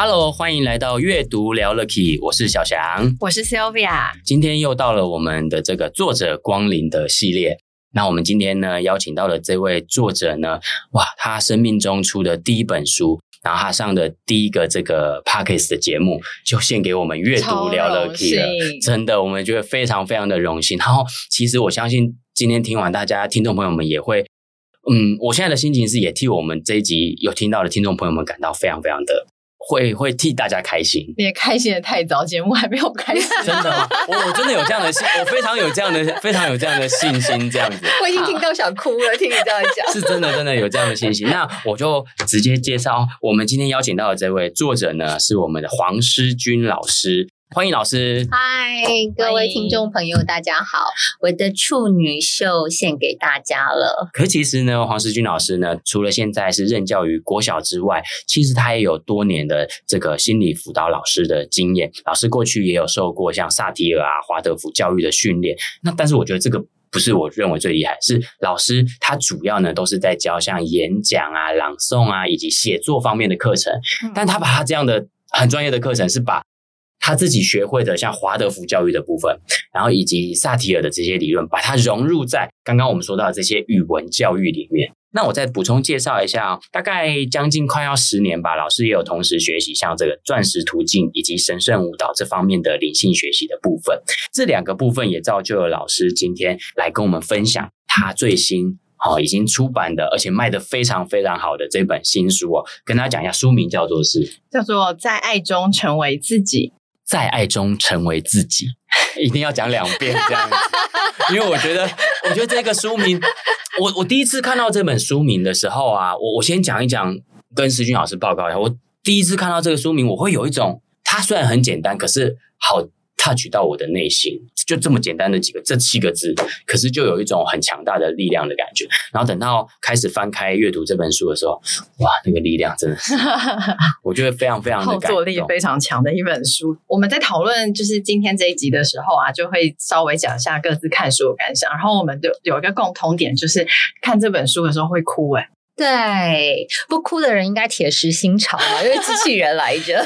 Hello，欢迎来到阅读聊了 Key，我是小翔，我是 Sylvia，今天又到了我们的这个作者光临的系列。那我们今天呢，邀请到了这位作者呢，哇，他生命中出的第一本书，然后他上的第一个这个 Podcast 的节目，就献给我们阅读聊了 Key 了，真的，我们觉得非常非常的荣幸。然后，其实我相信今天听完，大家听众朋友们也会，嗯，我现在的心情是也替我们这一集有听到的听众朋友们感到非常非常的。会会替大家开心，你也开心的太早，节目还没有开始。真的吗？我我真的有这样的信，我非常有这样的非常有这样的信心，这样子。我已经听到想哭了，听你这样讲，是真的真的有这样的信心。那我就直接介绍我们今天邀请到的这位作者呢，是我们的黄诗君老师。欢迎老师。嗨，各位听众朋友，大家好！我的处女秀献给大家了。可其实呢，黄诗君老师呢，除了现在是任教于国小之外，其实他也有多年的这个心理辅导老师的经验。老师过去也有受过像萨提尔啊、华德福教育的训练。那但是我觉得这个不是我认为最厉害，是老师他主要呢都是在教像演讲啊、朗诵啊以及写作方面的课程。但他把他这样的很专业的课程是把他自己学会的像华德福教育的部分，然后以及萨提尔的这些理论，把它融入在刚刚我们说到的这些语文教育里面。那我再补充介绍一下，大概将近快要十年吧，老师也有同时学习像这个钻石途径以及神圣舞蹈这方面的灵性学习的部分。这两个部分也造就了老师今天来跟我们分享他最新哦已经出版的，而且卖得非常非常好的这本新书哦。跟大家讲一下，书名叫做是叫做在爱中成为自己。在爱中成为自己，一定要讲两遍这样子，因为我觉得，我觉得这个书名，我我第一次看到这本书名的时候啊，我我先讲一讲，跟石军老师报告一下，我第一次看到这个书名，我会有一种，它虽然很简单，可是好。Touch 到我的内心，就这么简单的几个这七个字，可是就有一种很强大的力量的感觉。然后等到开始翻开阅读这本书的时候，哇，那个力量真的是，我觉得非常非常后坐力非常强的一本书。我们在讨论就是今天这一集的时候啊，就会稍微讲一下各自看书的感想。然后我们就有一个共同点，就是看这本书的时候会哭诶。对，不哭的人应该铁石心肠嘛，因为机器人来着，真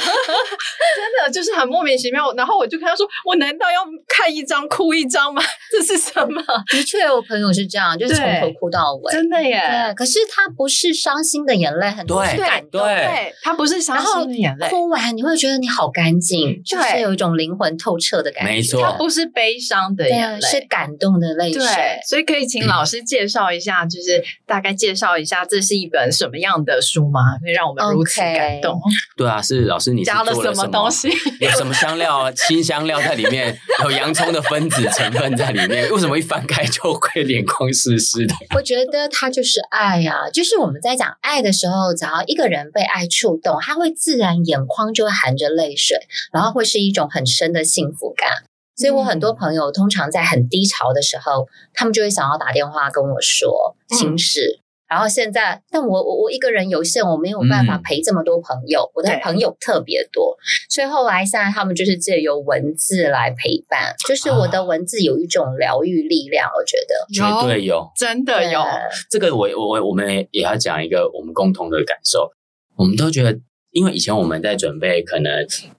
的就是很莫名其妙。然后我就跟他说：“我难道要看一张哭一张吗？这是什么？”的确，我朋友是这样，就是从头哭到尾，真的耶。对，可是他不是伤心的眼泪，很多是感动。对，他不是伤心的眼泪，哭完你会觉得你好干净，就是有一种灵魂透彻的感觉。没错，他不是悲伤的眼泪，是感动的泪水。所以可以请老师介绍一下，就是大概介绍一下这。是一本什么样的书吗？可以让我们如此感动？Okay. 对啊，是老师，你是加了什么东西？有什么香料啊？辛香料在里面，有洋葱的分子成分在里面。为什么一翻开就会脸眶湿湿的？我觉得它就是爱呀、啊，就是我们在讲爱的时候，只要一个人被爱触动，他会自然眼眶就会含着泪水，然后会是一种很深的幸福感。所以我很多朋友通常在很低潮的时候，他们就会想要打电话跟我说心事。嗯然后现在，但我我我一个人有限，我没有办法陪这么多朋友。嗯、我的朋友特别多，所以后来现在他们就是借由文字来陪伴，就是我的文字有一种疗愈力量，我觉得绝对有，真的有。这个我我我们也要讲一个我们共同的感受，我们都觉得，因为以前我们在准备可能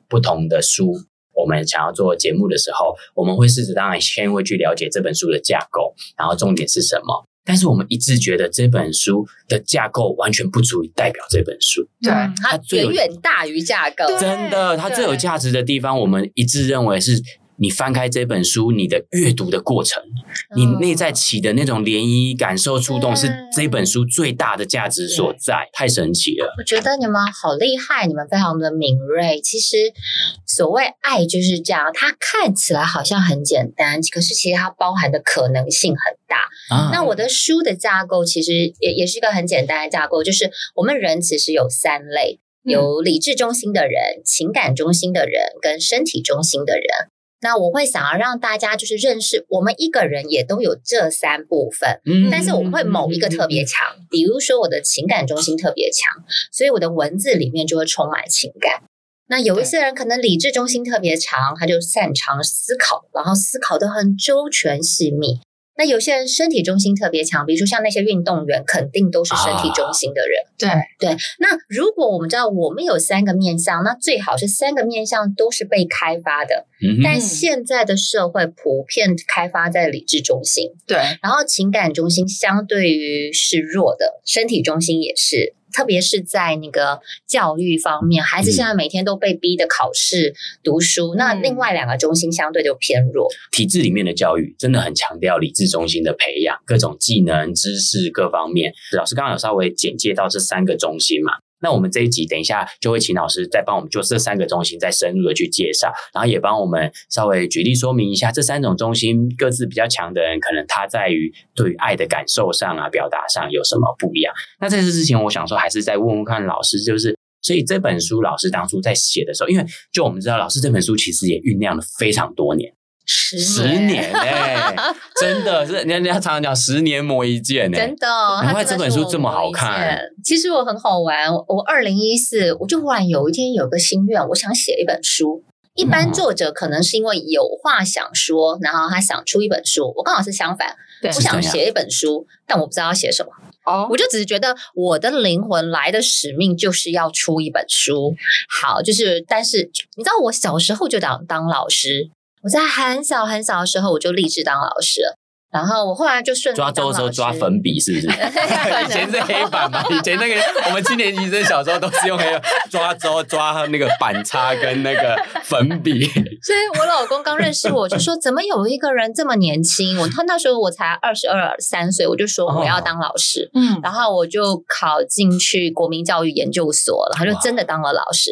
不同的书，我们想要做节目的时候，我们会试着当然先会去了解这本书的架构，然后重点是什么。但是我们一致觉得这本书的架构完全不足以代表这本书，对，它远远大于架构。真的，它最有价值的地方，我们一致认为是。你翻开这本书，你的阅读的过程，你内在起的那种涟漪感受触动，是这本书最大的价值所在，太神奇了。我觉得你们好厉害，你们非常的敏锐。其实所谓爱就是这样，它看起来好像很简单，可是其实它包含的可能性很大。啊，那我的书的架构其实也也是一个很简单的架构，就是我们人其实有三类。有理智中心的人、情感中心的人跟身体中心的人。那我会想要让大家就是认识，我们一个人也都有这三部分，嗯，但是我们会某一个特别强，比如说我的情感中心特别强，所以我的文字里面就会充满情感。那有一些人可能理智中心特别强，他就擅长思考，然后思考的很周全细密。那有些人身体中心特别强，比如说像那些运动员，肯定都是身体中心的人。对、啊、对。那如果我们知道我们有三个面相，那最好是三个面相都是被开发的。嗯。但现在的社会普遍开发在理智中心。对。然后情感中心相对于是弱的，身体中心也是。特别是在那个教育方面，孩子现在每天都被逼的考试、嗯、读书，那另外两个中心相对就偏弱。体制里面的教育真的很强调理智中心的培养，各种技能、知识各方面。老师刚刚有稍微简介到这三个中心嘛？那我们这一集等一下就会请老师再帮我们就这三个中心再深入的去介绍，然后也帮我们稍微举例说明一下这三种中心各自比较强的人，可能他在于对爱的感受上啊、表达上有什么不一样。那在这之前，我想说还是再问问看老师，就是所以这本书老师当初在写的时候，因为就我们知道老师这本书其实也酝酿了非常多年。十年十年哎、欸，真的是，人家人家常常讲十年磨一剑哎、欸，真的，难怪这本书这么好看。其实我很好玩，我二零一四我就忽然有一天有个心愿，我想写一本书。一般作者可能是因为有话想说，然后他想出一本书。我刚好是相反，我想写一本书，但我不知道要写什么。哦，我就只是觉得我的灵魂来的使命就是要出一本书。好，就是但是你知道，我小时候就想当老师。我在很小很小的时候，我就立志当老师了。然后我后来就顺抓周的时候抓粉笔，是不是？以前是黑板嘛？以前那个我们七年级生小时候都是用那个抓周抓那个板擦跟那个粉笔。所以我老公刚认识我就说：“ 怎么有一个人这么年轻？”我他那时候我才二十二三岁，我就说我要当老师。嗯，然后我就考进去国民教育研究所了，他就真的当了老师。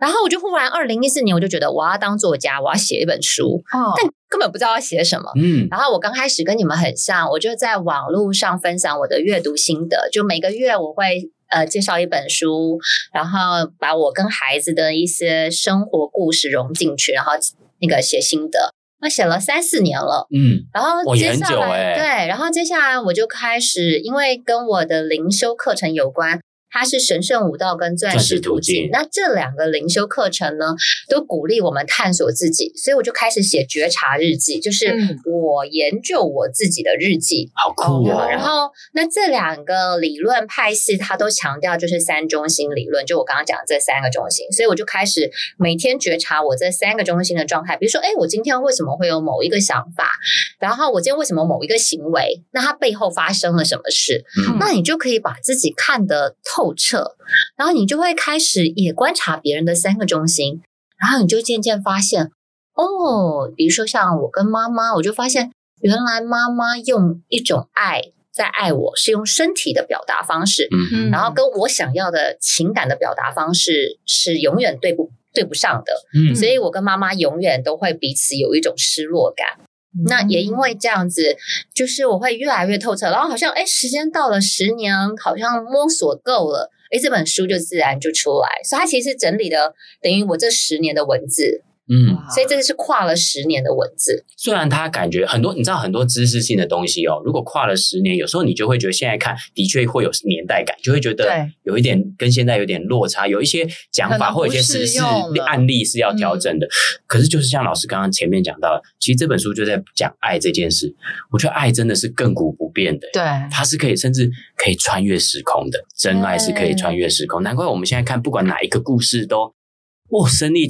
然后我就忽然，二零一四年我就觉得我要当作家，我要写一本书，哦、但根本不知道要写什么。嗯，然后我刚开始跟你们很像，我就在网络上分享我的阅读心得，就每个月我会呃介绍一本书，然后把我跟孩子的一些生活故事融进去，然后那个写心得。那写了三四年了，嗯，然后接下来、欸、对，然后接下来我就开始，因为跟我的灵修课程有关。它是神圣武道跟钻石途径，那这两个灵修课程呢，都鼓励我们探索自己，所以我就开始写觉察日记，就是我研究我自己的日记，好酷哦。然后，那这两个理论派系，它都强调就是三中心理论，就我刚刚讲的这三个中心，所以我就开始每天觉察我这三个中心的状态，比如说，哎，我今天为什么会有某一个想法？然后我今天为什么某一个行为？那它背后发生了什么事？嗯，那你就可以把自己看得透。透彻，然后你就会开始也观察别人的三个中心，然后你就渐渐发现，哦，比如说像我跟妈妈，我就发现原来妈妈用一种爱在爱我，是用身体的表达方式，嗯，然后跟我想要的情感的表达方式是永远对不对不上的，嗯，所以我跟妈妈永远都会彼此有一种失落感。那也因为这样子，就是我会越来越透彻，然后好像哎，时间到了十年，好像摸索够了，哎，这本书就自然就出来，所以它其实整理的等于我这十年的文字。嗯，所以这个是跨了十年的文字。虽然他感觉很多，你知道很多知识性的东西哦，如果跨了十年，有时候你就会觉得现在看的确会有年代感，就会觉得有一点跟现在有点落差，有一些讲法或者一些实事案例是要调整的。嗯、可是就是像老师刚刚前面讲到的，其实这本书就在讲爱这件事。我觉得爱真的是亘古不变的，对，它是可以甚至可以穿越时空的，真爱是可以穿越时空。难怪我们现在看不管哪一个故事都。哇，身历，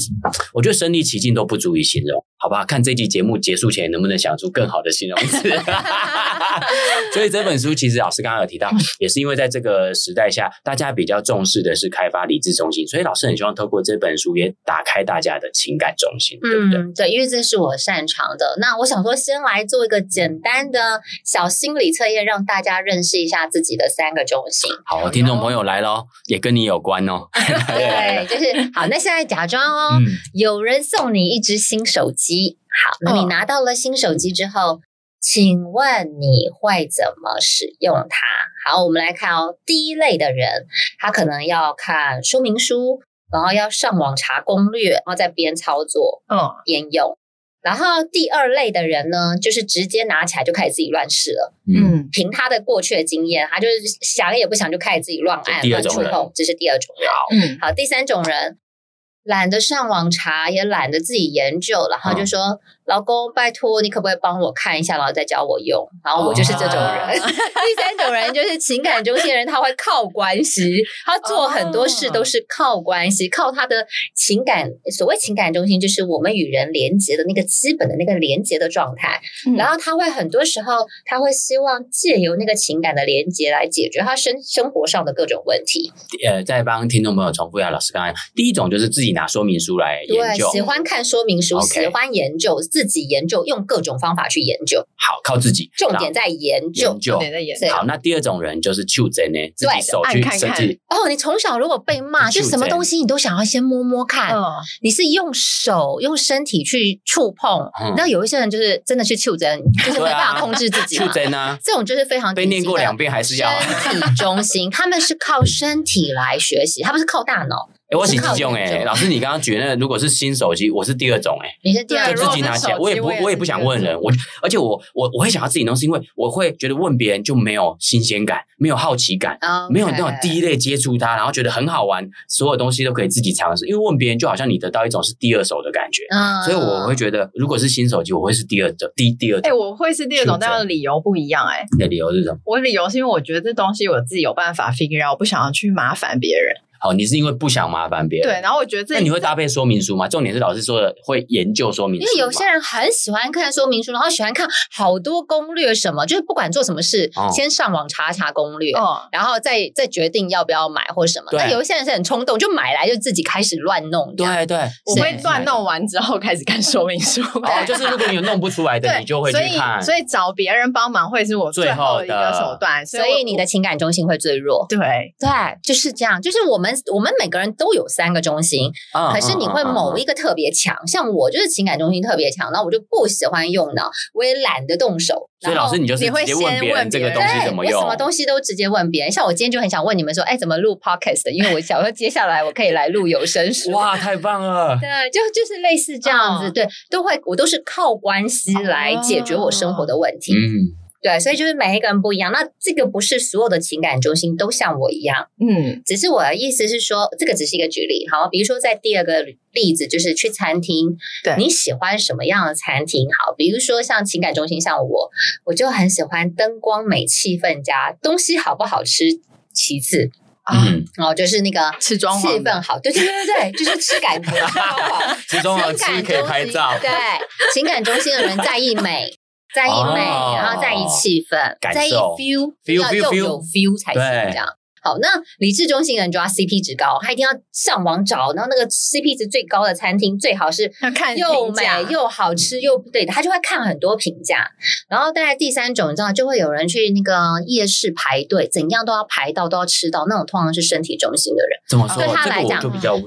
我觉得身临其境都不足以形容，好不好？看这集节目结束前能不能想出更好的形容词。所以这本书其实老师刚刚有提到，也是因为在这个时代下，大家比较重视的是开发理智中心，所以老师很希望透过这本书也打开大家的情感中心，对不对？嗯，对，因为这是我擅长的。那我想说，先来做一个简单的小心理测验，让大家认识一下自己的三个中心。好，听众朋友来喽，也跟你有关哦。对，就是好。那现在。假装哦，嗯、有人送你一只新手机。好，那你拿到了新手机之后，请问你会怎么使用它？好，我们来看哦。第一类的人，他可能要看说明书，然后要上网查攻略，然后再边操作，嗯，边用。然后第二类的人呢，就是直接拿起来就开始自己乱试了。嗯，凭他的过去的经验，他就是想也不想就开始自己乱按、乱触碰，这是第二种人。好，嗯，好，第三种人。懒得上网查，也懒得自己研究，然后就说：“哦、老公，拜托，你可不可以帮我看一下，然后再教我用？”然后我就是这种人。哦、第三种人就是情感中心的人，他会靠关系，他做很多事都是靠关系，哦、靠他的情感。所谓情感中心，就是我们与人连接的那个基本的那个连接的状态。嗯、然后他会很多时候，他会希望借由那个情感的连接来解决他生生活上的各种问题。呃，再帮听众朋友重复一下，老师刚才第一种就是自己。拿说明书来研究，对，喜欢看说明书，喜欢研究，自己研究，用各种方法去研究。好，靠自己，重点在研究，重点在研究。好，那第二种人就是求真呢，自己手去设计。哦，你从小如果被骂，就什么东西你都想要先摸摸看。你是用手用身体去触碰。那有一些人就是真的去求真，就是没办法控制自己。求真呢，这种就是非常被念过两遍还是要身体中心，他们是靠身体来学习，他不是靠大脑。哎，我是第一种哎，老师，你刚刚觉得如果是新手机，我是第二种哎，你是第二种，就自己拿起来，我也不，我也不想问人，我而且我我我会想要自己弄，是因为我会觉得问别人就没有新鲜感，没有好奇感，没有那种第一类接触它，然后觉得很好玩，所有东西都可以自己尝试，因为问别人就好像你得到一种是第二手的感觉，所以我会觉得如果是新手机，我会是第二种，第第二种，哎，我会是第二种，但是理由不一样哎，你的理由是什么？我理由是因为我觉得这东西我自己有办法 figure out，我不想要去麻烦别人。好，你是因为不想麻烦别人。对，然后我觉得这那你会搭配说明书吗？重点是老师说的会研究说明书。因为有些人很喜欢看说明书，然后喜欢看好多攻略什么，就是不管做什么事，先上网查查攻略，然后再再决定要不要买或什么。那有一些人是很冲动，就买来就自己开始乱弄。对对，我会乱弄完之后开始看说明书。哦，就是如果你有弄不出来的，你就会去看。所以找别人帮忙会是我最后的一个手段。所以你的情感中心会最弱。对对，就是这样。就是我们我们每个人。都有三个中心，可是你会某一个特别强，像我就是情感中心特别强，那我就不喜欢用脑，我也懒得动手。所以老师，你就是直接问别人这个东西怎么用，什么东西都直接问别人。像我今天就很想问你们说，哎，怎么录 podcast？因为我想说接下来我可以来录有声书。哇，太棒了！对，就就是类似这样子，对，都会我都是靠关系来解决我生活的问题。嗯。对，所以就是每一个人不一样。那这个不是所有的情感中心都像我一样，嗯，只是我的意思是说，这个只是一个举例。好，比如说在第二个例子，就是去餐厅，对，你喜欢什么样的餐厅？好，比如说像情感中心，像我，我就很喜欢灯光美、气氛佳，东西好不好吃其次啊。嗯，哦，就是那个吃装潢，气氛好，对对对对对，就是吃感觉好，吃装潢吃可以拍照，对，情感中心的人在意美。在意美，哦、然后在意气氛，在意 feel，feel feel 要又有 feel 才行。这样好，那理智中心的人就要 CP 值高，他一定要上网找，然后那个 CP 值最高的餐厅，最好是又美又好吃又对的，他就会看很多评价。然后大概第三种，你知道，就会有人去那个夜市排队，怎样都要排到，都要吃到，那种通常是身体中心的人。怎么说？对他来讲，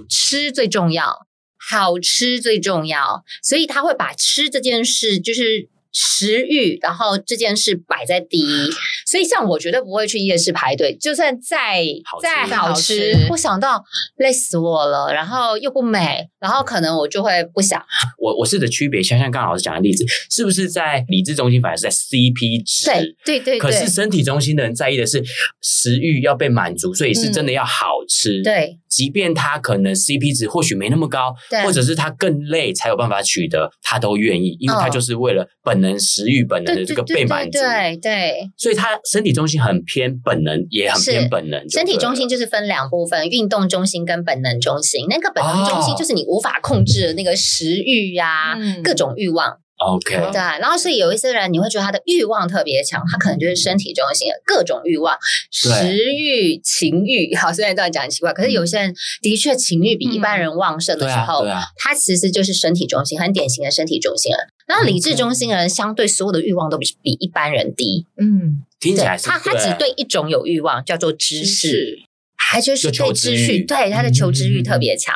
吃最重要，好吃最重要，所以他会把吃这件事就是。食欲，然后这件事摆在第一，所以像我绝对不会去夜市排队，就算再再好吃，我想到累死我了，然后又不美，然后可能我就会不想。我我试着区别，像像刚刚老师讲的例子，是不是在理智中心反而是在 CP 值？对对对。可是身体中心的人在意的是食欲要被满足，所以是真的要好吃。对，即便他可能 CP 值或许没那么高，或者是他更累才有办法取得，他都愿意，因为他就是为了本。能食欲本能的这个被满足，对对，所以他身体中心很偏本能，也很偏本能。身体中心就是分两部分：运动中心跟本能中心。那个本能中心就是你无法控制的那个食欲呀，各种欲望。OK，对。然后所以有一些人，你会觉得他的欲望特别强，他可能就是身体中心的各种欲望，食欲、情欲。好，虽然这样讲很奇怪，可是有些人的确情欲比一般人旺盛的时候，他其实就是身体中心，很典型的身体中心人。然后理智中心的人相对所有的欲望都比比一般人低，嗯，听起来是他他只对一种有欲望，叫做知识，还就是对秩序，对他的求知欲特别强。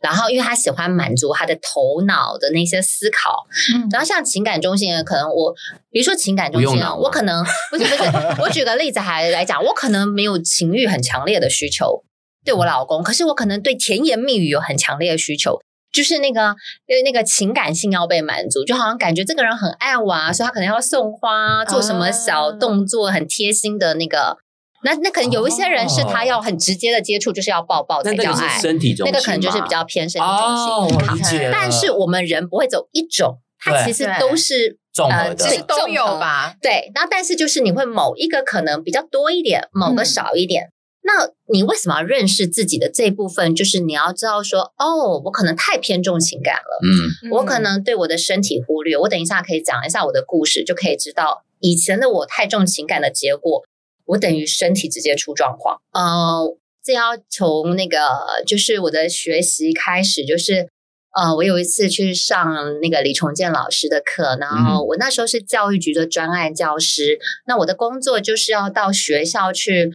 然后因为他喜欢满足他的头脑的那些思考，嗯，然后像情感中心，可能我比如说情感中心，我可能 不是不是，我举个例子还来讲，我可能没有情欲很强烈的需求，对我老公，可是我可能对甜言蜜语有很强烈的需求。就是那个，因为那个情感性要被满足，就好像感觉这个人很爱我啊，所以他可能要送花，做什么小动作，很贴心的那个。那那可能有一些人是他要很直接的接触，就是要抱抱才叫爱。身体中，那个可能就是比较偏身体中心。好，但是我们人不会走一种，它其实都是综合的，其实都有吧。对，然后但是就是你会某一个可能比较多一点，某个少一点。那你为什么要认识自己的这部分？就是你要知道说，哦，我可能太偏重情感了，嗯，我可能对我的身体忽略。我等一下可以讲一下我的故事，就可以知道以前的我太重情感的结果，我等于身体直接出状况。呃，这要从那个就是我的学习开始，就是呃，我有一次去上那个李重建老师的课，然后我那时候是教育局的专案教师，那我的工作就是要到学校去。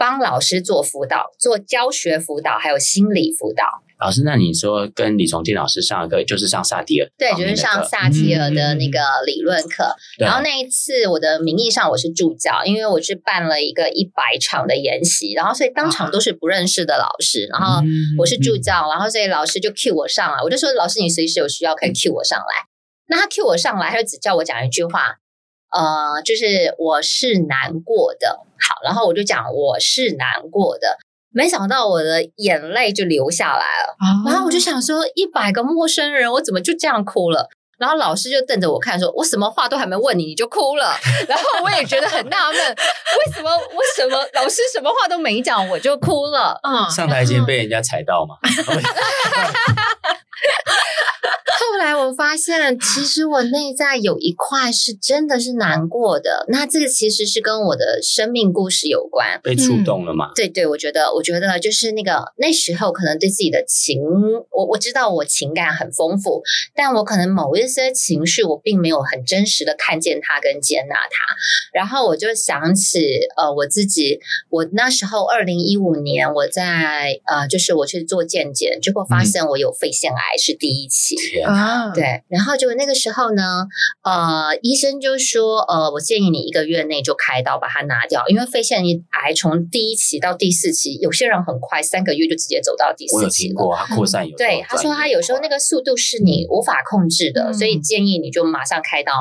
帮老师做辅导，做教学辅导，还有心理辅导。老师，那你说跟李崇建老师上课，就是上萨提尔？对，就是上萨提尔的那个理论课。嗯、然后那一次，我的名义上我是助教，因为我是办了一个一百场的研习，然后所以当场都是不认识的老师。啊、然后我是助教，然后所以老师就 cue 我上来，我就说老师，你随时有需要可以 cue 我上来。那他 cue 我上来，他就只叫我讲一句话。呃，就是我是难过的，好，然后我就讲我是难过的，没想到我的眼泪就流下来了，哦、然后我就想说，一百个陌生人，我怎么就这样哭了？然后老师就瞪着我看，说我什么话都还没问你，你就哭了，然后我也觉得很纳闷，为什么我什么老师什么话都没讲，我就哭了？嗯，上台前被人家踩到吗？后来我发现，其实我内在有一块是真的是难过的。那这个其实是跟我的生命故事有关，被触动了嘛？对对，我觉得，我觉得就是那个那时候可能对自己的情，我我知道我情感很丰富，但我可能某一些情绪我并没有很真实的看见它跟接纳它。然后我就想起，呃，我自己，我那时候二零一五年我在呃，就是我去做健检，结果发现我有肺腺癌是第一期。嗯啊，对，然后就那个时候呢，呃，医生就说，呃，我建议你一个月内就开刀把它拿掉，因为肺腺癌从第一期到第四期，有些人很快三个月就直接走到第四期了。我有听过啊，扩散有。对，他说他有时候那个速度是你无法控制的，嗯、所以建议你就马上开刀。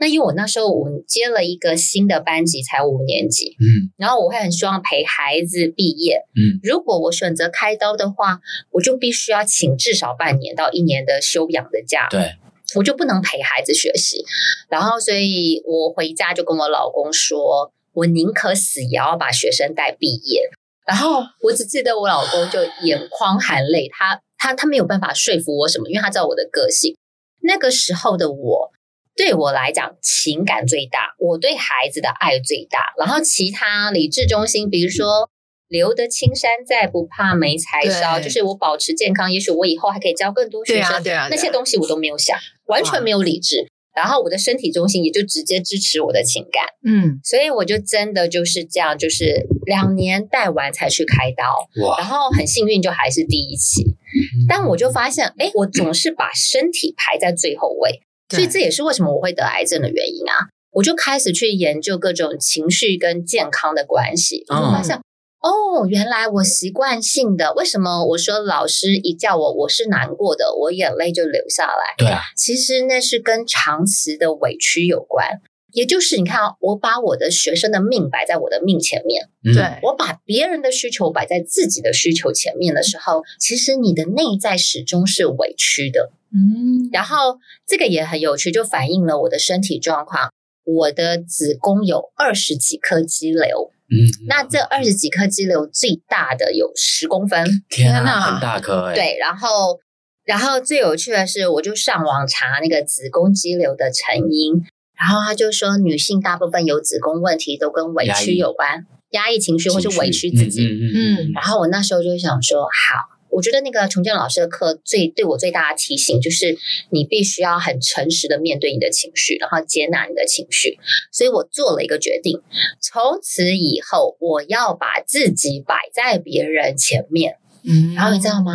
那因为我那时候我接了一个新的班级，才五年级，嗯，然后我会很希望陪孩子毕业，嗯，如果我选择开刀的话，我就必须要请至少半年到一年的休养的假，对，我就不能陪孩子学习，然后所以我回家就跟我老公说，我宁可死也要把学生带毕业，然后我只记得我老公就眼眶含泪，他他他没有办法说服我什么，因为他知道我的个性，那个时候的我。对我来讲，情感最大，我对孩子的爱最大。然后其他理智中心，比如说留得青山在，不怕没柴烧，就是我保持健康，也许我以后还可以教更多学生。对啊，对啊，那些东西我都没有想，完全没有理智。然后我的身体中心也就直接支持我的情感。嗯，所以我就真的就是这样，就是两年带完才去开刀。哇，然后很幸运，就还是第一期。嗯、但我就发现，哎，我总是把身体排在最后位。所以这也是为什么我会得癌症的原因啊！我就开始去研究各种情绪跟健康的关系，我就发现哦，原来我习惯性的为什么我说老师一叫我我是难过的，我眼泪就流下来。对啊，其实那是跟长期的委屈有关。也就是你看，我把我的学生的命摆在我的命前面，对，我把别人的需求摆在自己的需求前面的时候，其实你的内在始终是委屈的。嗯，然后这个也很有趣，就反映了我的身体状况。我的子宫有二十几颗肌瘤，嗯，那这二十几颗肌瘤最大的有十公分，天哪，很大颗哎。对，然后，然后最有趣的是，我就上网查那个子宫肌瘤的成因，然后他就说，女性大部分有子宫问题都跟委屈有关，压抑，情绪或是委屈自己。嗯，嗯，嗯，然后我那时候就想说，好。我觉得那个重建老师的课最对我最大的提醒就是，你必须要很诚实的面对你的情绪，然后接纳你的情绪。所以我做了一个决定，从此以后我要把自己摆在别人前面。嗯，然后你知道吗？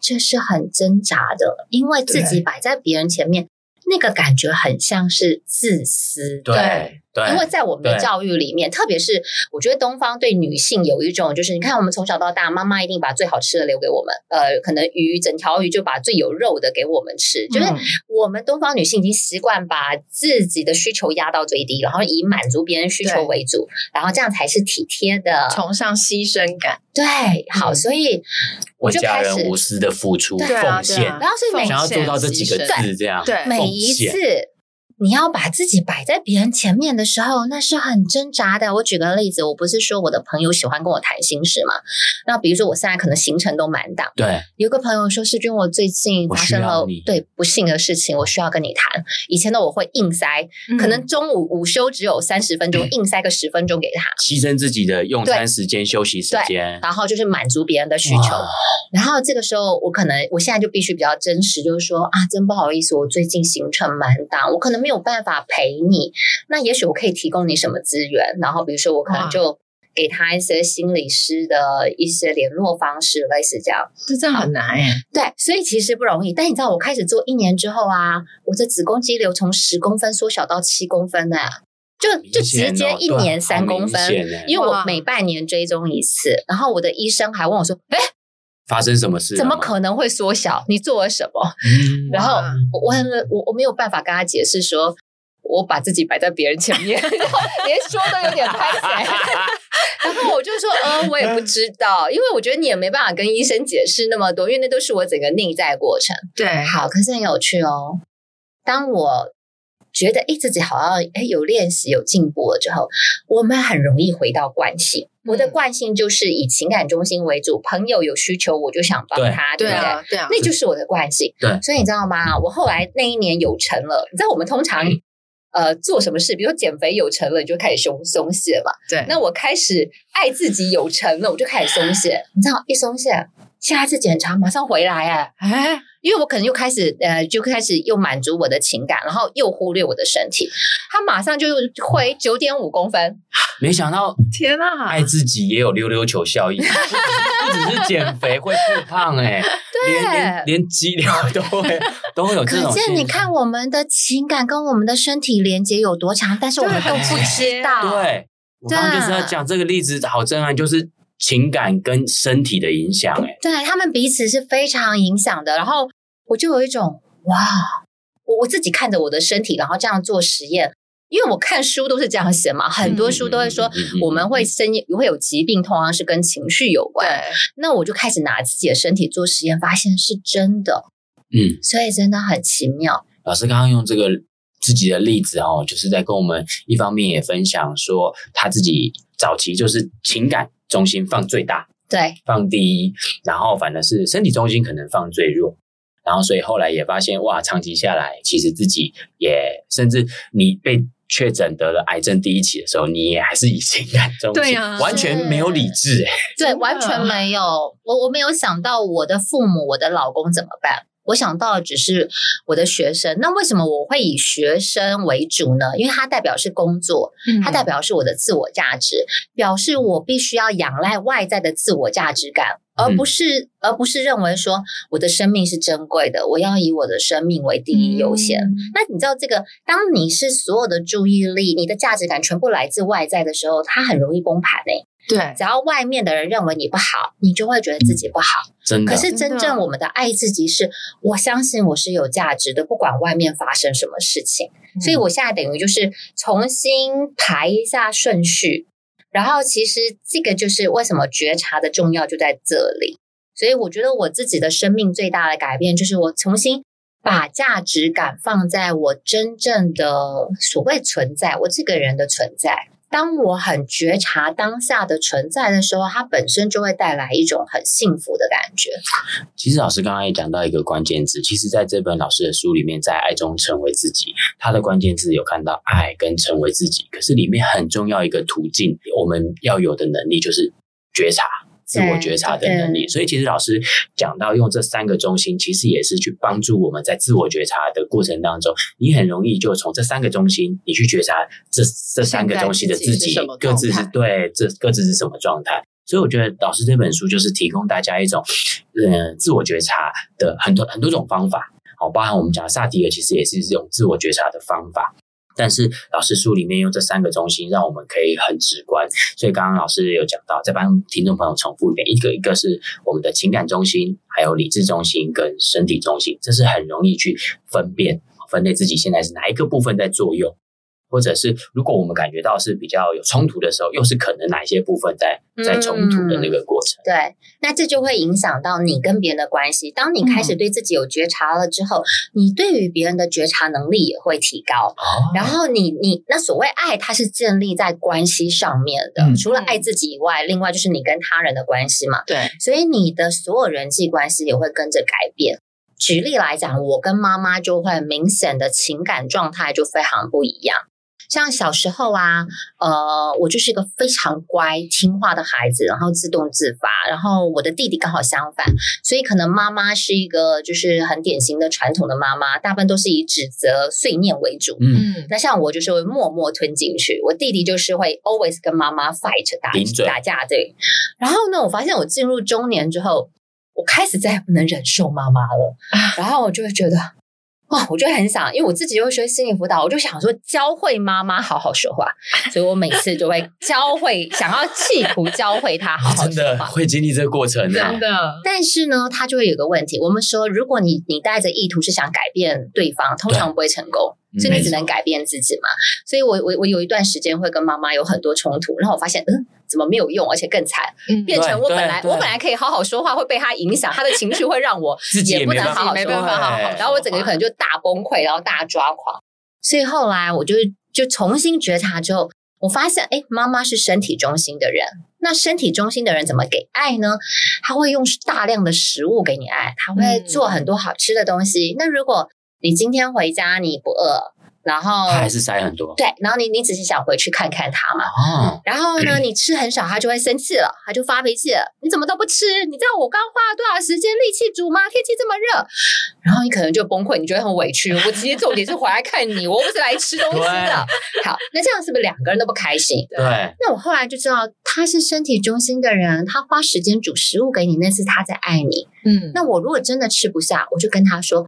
这是很挣扎的，因为自己摆在别人前面，那个感觉很像是自私。对。因为在我们的教育里面，特别是我觉得东方对女性有一种，就是你看我们从小到大，妈妈一定把最好吃的留给我们，呃，可能鱼整条鱼就把最有肉的给我们吃，就是我们东方女性已经习惯把自己的需求压到最低，然后以满足别人需求为主，然后这样才是体贴的，崇尚牺牲感。对，好，所以我就开始无私的付出、奉献，然后所以每想要做到这几个字，这样对，每一次。你要把自己摆在别人前面的时候，那是很挣扎的。我举个例子，我不是说我的朋友喜欢跟我谈心事嘛？那比如说我现在可能行程都满档，对，有个朋友说：“世君，我最近发生了对不幸的事情，我需要跟你谈。”以前的我会硬塞，可能中午午休只有三十分钟，硬塞个十分钟给他，牺牲自己的用餐时间、休息时间，然后就是满足别人的需求。然后这个时候，我可能我现在就必须比较真实，就是说啊，真不好意思，我最近行程满档，我可能没有办法陪你。那也许我可以提供你什么资源，然后比如说我可能就给他一些心理师的一些联络方式，类似这样。这这样很难哎。对，所以其实不容易。但你知道，我开始做一年之后啊，我的子宫肌瘤从十公分缩小到七公分呢，就就直接一年三公分。因为我每半年追踪一次，然后我的医生还问我说：“哎。”发生什么事？怎么可能会缩小？你做了什么？嗯、然后我很我我没有办法跟他解释说，说我把自己摆在别人前面，连说都有点拍谢。然后我就说，呃，我也不知道，因为我觉得你也没办法跟医生解释那么多，因为那都是我整个内在过程。对，好，可是很有趣哦。当我觉得诶自己好像诶有练习有进步了之后，我们很容易回到惯性。我的惯性就是以情感中心为主，朋友有需求我就想帮他，对，对不对？对啊，那就是我的惯性。对，所以你知道吗？我后来那一年有成了。你知道我们通常呃做什么事，比如说减肥有成了，你就开始松松懈嘛。对，那我开始爱自己有成了，我就开始松懈。你知道一松懈，下次检查马上回来哎哎。因为我可能又开始呃，就开始又满足我的情感，然后又忽略我的身体，他马上就回九点五公分。没想到，天哪！爱自己也有溜溜球效应，不只是减肥会复胖哎，对，连连连肌瘤都会 都会有这种。可见你看我们的情感跟我们的身体连接有多强，但是我们都不知道。对，我刚刚就是要讲这个例子，好震撼，就是。情感跟身体的影响，哎，对，他们彼此是非常影响的。然后我就有一种哇，我我自己看着我的身体，然后这样做实验，因为我看书都是这样写嘛，很多书都会说我们会生会有疾病，通常是跟情绪有关。对，那我就开始拿自己的身体做实验，发现是真的。嗯，所以真的很奇妙。老师刚刚用这个自己的例子哦，就是在跟我们一方面也分享说他自己早期就是情感。中心放最大，对，放第一，然后反而是身体中心可能放最弱，然后所以后来也发现哇，长期下来，其实自己也甚至你被确诊得了癌症第一期的时候，你也还是以情感中心，对啊，完全没有理智，欸，对，完全没有，我我没有想到我的父母，我的老公怎么办。我想到的只是我的学生，那为什么我会以学生为主呢？因为它代表是工作，它代表是我的自我价值，表示我必须要仰赖外在的自我价值感，而不是而不是认为说我的生命是珍贵的，我要以我的生命为第一优先。嗯、那你知道这个，当你是所有的注意力、你的价值感全部来自外在的时候，它很容易崩盘诶。对，只要外面的人认为你不好，你就会觉得自己不好。真的。可是真正我们的爱自己是，我相信我是有价值的，不管外面发生什么事情。嗯。所以我现在等于就是重新排一下顺序，然后其实这个就是为什么觉察的重要就在这里。所以我觉得我自己的生命最大的改变，就是我重新把价值感放在我真正的所谓存在，我这个人的存在。当我很觉察当下的存在的时候，它本身就会带来一种很幸福的感觉。其实老师刚刚也讲到一个关键字，其实在这本老师的书里面，在爱中成为自己，它的关键字有看到爱跟成为自己，可是里面很重要一个途径，我们要有的能力就是觉察。自我觉察的能力，所以其实老师讲到用这三个中心，其实也是去帮助我们在自我觉察的过程当中，你很容易就从这三个中心，你去觉察这这三个中心的自己各自是对，这各自是什么状态。所以我觉得老师这本书就是提供大家一种呃自我觉察的很多很多种方法，好，包含我们讲萨提尔其实也是一种自我觉察的方法。但是老师书里面用这三个中心，让我们可以很直观。所以刚刚老师有讲到，再帮听众朋友重复一遍：一个一个是我们的情感中心，还有理智中心跟身体中心，这是很容易去分辨、分类自己现在是哪一个部分在作用。或者是，如果我们感觉到是比较有冲突的时候，又是可能哪一些部分在在冲突的那个过程？嗯、对，那这就会影响到你跟别人的关系。当你开始对自己有觉察了之后，嗯、你对于别人的觉察能力也会提高。哦、然后你你那所谓爱，它是建立在关系上面的。嗯、除了爱自己以外，另外就是你跟他人的关系嘛。对，所以你的所有人际关系也会跟着改变。举例来讲，我跟妈妈就会明显的情感状态就非常不一样。像小时候啊，呃，我就是一个非常乖听话的孩子，然后自动自发。然后我的弟弟刚好相反，所以可能妈妈是一个就是很典型的传统的妈妈，大部分都是以指责、碎念为主。嗯，那像我就是会默默吞进去，我弟弟就是会 always 跟妈妈 fight 打嘴打架对。然后呢，我发现我进入中年之后，我开始再也不能忍受妈妈了，然后我就会觉得。哇，我就很想，因为我自己又学心理辅导，我就想说教会妈妈好好说话，所以我每次就会教会，想要企图教会她好好说话，真的会经历这个过程的，真的。但是呢，他就会有个问题，我们说，如果你你带着意图是想改变对方，通常不会成功。所以你只能改变自己嘛，所以我我我有一段时间会跟妈妈有很多冲突，然后我发现，嗯，怎么没有用，而且更惨，变成我本来我本来可以好好说话，会被他影响，他的情绪会让我也不能好好说话，然后我整个可能就大崩溃，然后大抓狂。所以后来我就就重新觉察之后，我发现，哎，妈妈是身体中心的人，那身体中心的人怎么给爱呢？他会用大量的食物给你爱，他会做很多好吃的东西。那如果你今天回家你不饿，然后他还是塞很多，对，然后你你只是想回去看看他嘛，哦，然后呢，你吃很少，他就会生气了，他就发脾气了，你怎么都不吃？你知道我刚花了多少时间力气煮吗？天气这么热，然后你可能就崩溃，你觉得很委屈。我其实重点是回来看你，我不是来吃东西的。好，那这样是不是两个人都不开心？对。那我后来就知道他是身体中心的人，他花时间煮食物给你，那是他在爱你。嗯，那我如果真的吃不下，我就跟他说。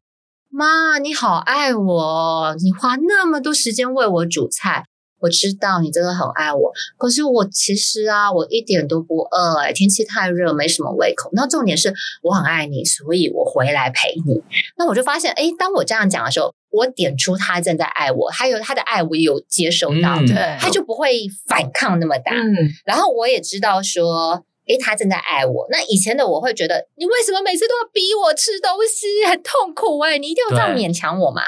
妈，你好爱我，你花那么多时间为我煮菜，我知道你真的很爱我。可是我其实啊，我一点都不饿哎，天气太热，没什么胃口。那重点是我很爱你，所以我回来陪你。那我就发现，哎，当我这样讲的时候，我点出他正在爱我，还有他的爱我也有接收到，他就不会反抗那么大。嗯，然后我也知道说。诶，他正在爱我。那以前的我会觉得，你为什么每次都要逼我吃东西，很痛苦诶，你一定要这样勉强我嘛？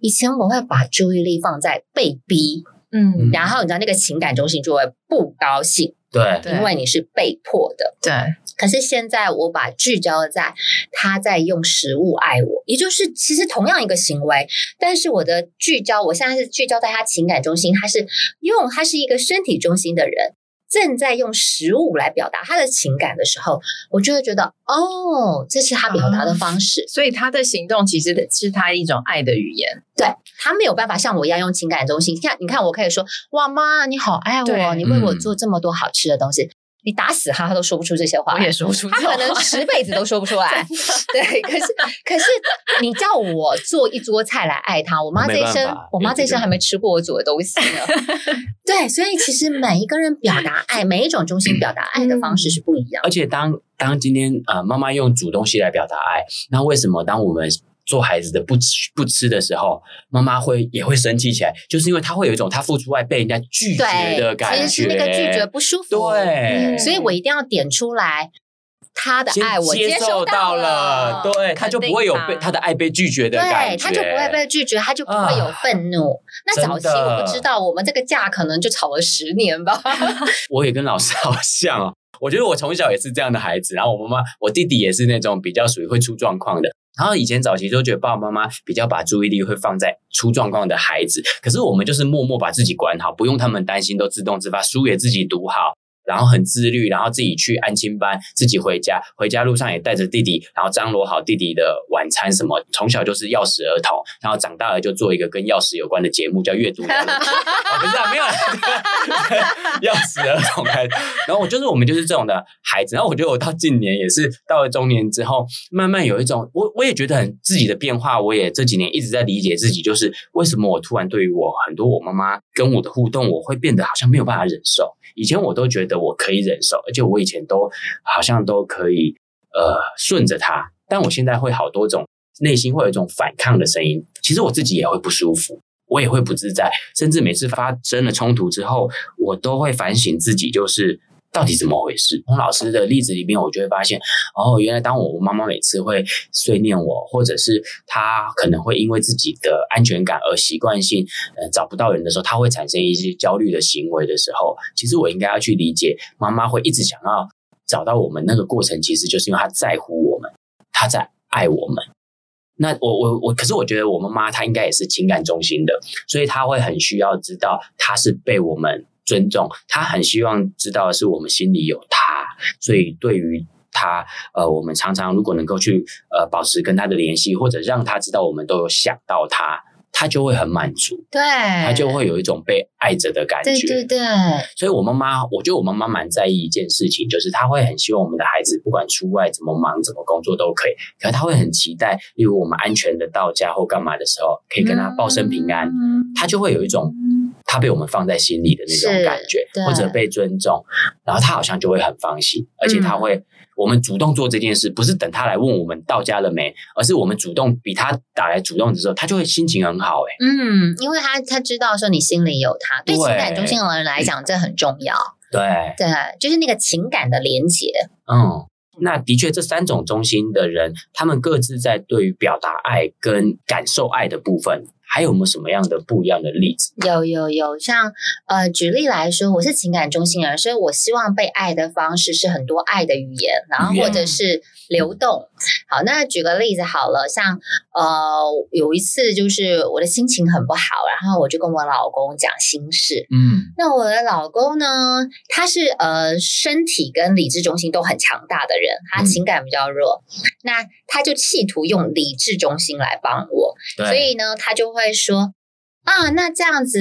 以前我会把注意力放在被逼，嗯，然后你知道那个情感中心就会不高兴，对，因为你是被迫的，对。可是现在我把聚焦在他在用食物爱我，也就是其实同样一个行为，但是我的聚焦，我现在是聚焦在他情感中心，他是用他是一个身体中心的人。正在用食物来表达他的情感的时候，我就会觉得，哦，这是他表达的方式。所以他的行动其实是他一种爱的语言。对，他没有办法像我一样用情感中心。你看你看，我可以说，哇妈，你好爱我，你为我做这么多好吃的东西。你打死他，他都说不出这些话。我也说不出，他可能十辈子都说不出来。对，可是可是你叫我做一桌菜来爱他，我妈这一生，我妈这一生还没吃过我煮的东西呢。对，所以其实每一个人表达爱，每一种中心表达爱的方式是不一样。而且当当今天呃妈妈用煮东西来表达爱，那为什么当我们？做孩子的不吃不吃的时候，妈妈会也会生气起来，就是因为他会有一种他付出爱被人家拒绝的感觉，其实是那个拒绝不舒服。对，嗯、所以我一定要点出来他的爱，我接受到了，对，他就不会有被他的爱被拒绝的感觉，对他就不会被拒绝，他就不会有愤怒。啊、那早期我不知道，我们这个架可能就吵了十年吧。我也跟老师好像哦，我觉得我从小也是这样的孩子，然后我妈妈，我弟弟也是那种比较属于会出状况的。然后以前早期都觉得爸爸妈妈比较把注意力会放在出状况的孩子，可是我们就是默默把自己管好，不用他们担心，都自动自发，书也自己读好，然后很自律，然后自己去安亲班，自己回家，回家路上也带着弟弟，然后张罗好弟弟的晚餐什么。从小就是钥匙儿童，然后长大了就做一个跟钥匙有关的节目，叫阅读。哦，不是啊，没有 钥匙儿童开。然后我就是我们就是这种的孩子。然后我觉得我到近年也是到了中年之后，慢慢有一种我我也觉得很自己的变化。我也这几年一直在理解自己，就是为什么我突然对于我很多我妈妈跟我的互动，我会变得好像没有办法忍受。以前我都觉得我可以忍受，而且我以前都好像都可以呃顺着他，但我现在会好多种内心会有一种反抗的声音，其实我自己也会不舒服，我也会不自在，甚至每次发生了冲突之后，我都会反省自己，就是。到底怎么回事？从老师的例子里面，我就会发现，哦，原来当我妈妈每次会碎念我，或者是她可能会因为自己的安全感而习惯性呃找不到人的时候，她会产生一些焦虑的行为的时候，其实我应该要去理解，妈妈会一直想要找到我们那个过程，其实就是因为她在乎我们，她在爱我们。那我我我，可是我觉得我妈妈她应该也是情感中心的，所以她会很需要知道她是被我们。尊重，他很希望知道的是我们心里有他，所以对于他，呃，我们常常如果能够去呃保持跟他的联系，或者让他知道我们都有想到他。他就会很满足，对，他就会有一种被爱着的感觉，对对对。所以，我妈妈，我觉得我妈妈蛮在意一件事情，就是她会很希望我们的孩子不管出外怎么忙、怎么工作都可以，可是她会很期待，例如我们安全的到家或干嘛的时候，可以跟他报声平安，她、嗯、就会有一种她被我们放在心里的那种感觉，或者被尊重，然后他好像就会很放心，而且他会。嗯我们主动做这件事，不是等他来问我们到家了没，而是我们主动比他打来主动的时候，他就会心情很好。哎，嗯，因为他他知道说你心里有他，对情感中心的人来讲，这很重要。对对，就是那个情感的连结。嗯，那的确，这三种中心的人，他们各自在对于表达爱跟感受爱的部分。还有没有什么样的不一样的例子？有有有，像呃，举例来说，我是情感中心人，所以我希望被爱的方式是很多爱的语言，然后或者是流动。好，那举个例子好了，像呃，有一次就是我的心情很不好，然后我就跟我老公讲心事。嗯，那我的老公呢，他是呃身体跟理智中心都很强大的人，他情感比较弱，嗯、那他就企图用理智中心来帮我，所以呢，他就会。说啊，那这样子，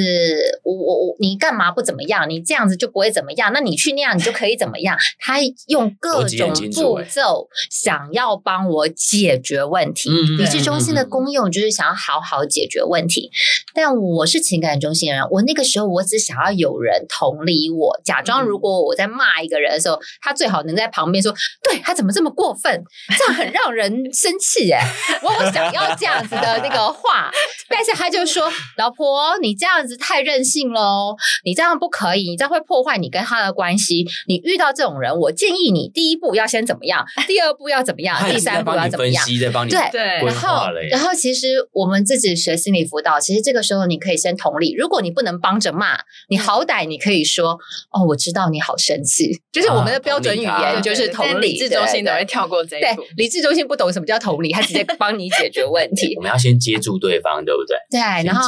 我我我，你干嘛不怎么样？你这样子就不会怎么样？那你去那样，你就可以怎么样？他用各种步骤想要帮我解决问题。理智中心的功用就是想要好好解决问题，但我是情感中心的人，我那个时候我只想要有人同理我，假装如果我在骂一个人的时候，他最好能在旁边说，对，他怎么这么过分？这样很让人生气耶。我我想要这样子的那个话。但是他就说：“老婆，你这样子太任性喽，你这样不可以，你这样会破坏你跟他的关系。你遇到这种人，我建议你第一步要先怎么样，第二步要怎么样，第三步要怎么样？对对。然后，然后其实我们自己学心理辅导，其实这个时候你可以先同理。如果你不能帮着骂，你好歹你可以说：哦，我知道你好生气。就是我们的标准语言就是同理。智中心都会跳过这一步。对，理智中心不懂什么叫同理，他直接帮你解决问题。我们要先接住对方，对不对？对，然后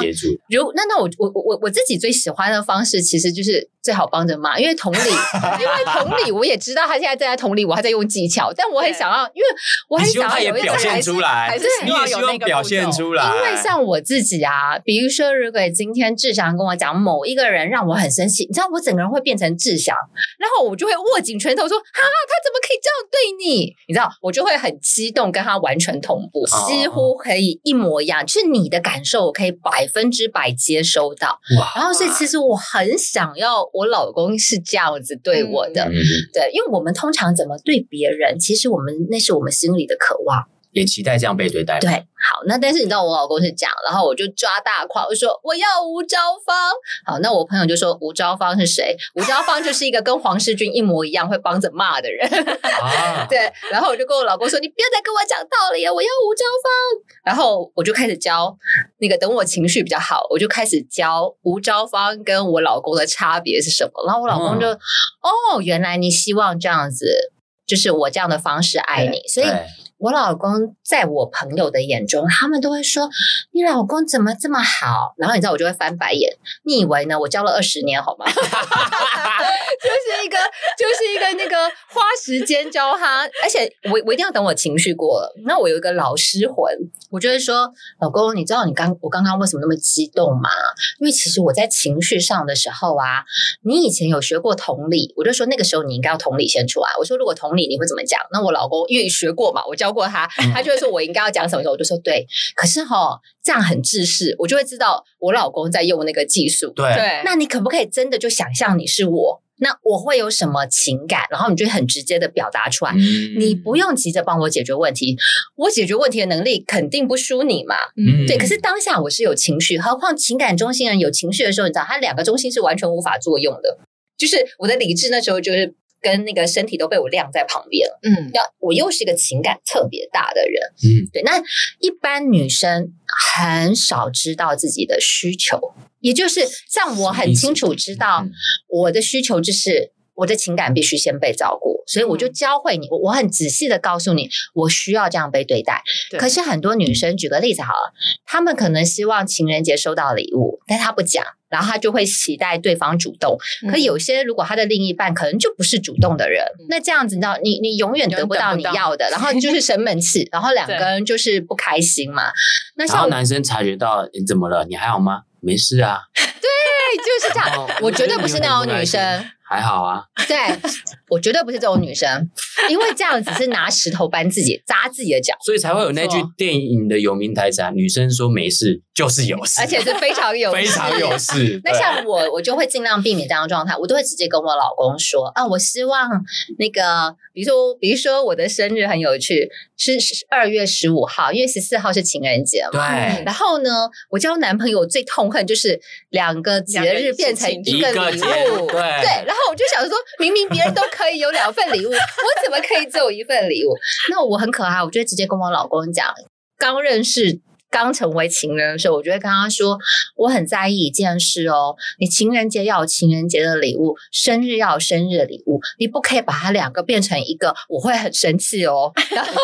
如那那我我我我自己最喜欢的方式，其实就是最好帮着骂，因为同理，因为同理，我也知道他现在正在同理我，还在用技巧，但我很想要，因为我很想要有一种表现出来，还是你也希望表现出来，因为像我自己啊，比如说，如果今天志祥跟我讲某一个人让我很生气，你知道，我整个人会变成志祥，然后我就会握紧拳头说，哈，他怎么可以这样对你？你知道，我就会很激动，跟他完全同步，几乎可以一模一样，就是你的感受。我可以百分之百接收到，然后所以其实我很想要我老公是这样子对我的，嗯、对，因为我们通常怎么对别人，其实我们那是我们心里的渴望。也期待这样被对待。对，好，那但是你知道我老公是讲，然后我就抓大胯，我说我要吴招芳。好，那我朋友就说吴招芳是谁？吴招芳就是一个跟黄世军一模一样会帮着骂的人。啊、对，然后我就跟我老公说，你不要再跟我讲道理了，我要吴招芳。然后我就开始教那个，等我情绪比较好，我就开始教吴招芳跟我老公的差别是什么。然后我老公就，嗯、哦，原来你希望这样子，就是我这样的方式爱你，所以。我老公在我朋友的眼中，他们都会说你老公怎么这么好？然后你知道我就会翻白眼。你以为呢？我教了二十年，好吗？就是一个，就是一个那个花时间教他，而且我我一定要等我情绪过了。那我有一个老师魂，我就会说，老公，你知道你刚我刚刚为什么那么激动吗？因为其实我在情绪上的时候啊，你以前有学过同理，我就说那个时候你应该要同理先出来。我说如果同理你会怎么讲？那我老公因为学过嘛，我教。过他，他就会说：“我应该要讲什么时候？”我就说：“对。”可是哈，这样很自私，我就会知道我老公在用那个技术。对，那你可不可以真的就想象你是我？那我会有什么情感？然后你就很直接的表达出来。嗯、你不用急着帮我解决问题，我解决问题的能力肯定不输你嘛。嗯，对。可是当下我是有情绪，何况情感中心人有情绪的时候，你知道，他两个中心是完全无法作用的。就是我的理智那时候就是。跟那个身体都被我晾在旁边，嗯，要我又是一个情感特别大的人，嗯，对。那一般女生很少知道自己的需求，也就是像我很清楚知道我的需求就是。我的情感必须先被照顾，所以我就教会你，我我很仔细的告诉你，我需要这样被对待。对。可是很多女生，举个例子好了，她们可能希望情人节收到礼物，但她不讲，然后她就会期待对方主动。嗯。可有些如果她的另一半可能就不是主动的人，嗯。那这样子，你知道，你你永远得不到你要的，然后 就是生闷气，然后两个人就是不开心嘛。那像然后男生察觉到你怎么了？你还好吗？没事啊。对，就是这样。我绝对不是那种女生。还好啊，对，我绝对不是这种女生，因为这样只是拿石头搬自己，扎自己的脚，所以才会有那句电影的有名台词啊，女生说没事就是有事，而且是非常有事，非常有事。那像我，我就会尽量避免这样的状态，我都会直接跟我老公说啊，我希望那个，比如说，比如说我的生日很有趣，是二月十五号，因为十四号是情人节嘛，对。然后呢，我交男朋友最痛恨就是两个节日变成一个礼物，对。对，然后。后我就想说，明明别人都可以有两份礼物，我怎么可以只有一份礼物？那我很可爱，我就直接跟我老公讲，刚认识、刚成为情人的时候，我就会跟他说，我很在意一件事哦，你情人节要有情人节的礼物，生日要有生日的礼物，你不可以把它两个变成一个，我会很生气哦。然 后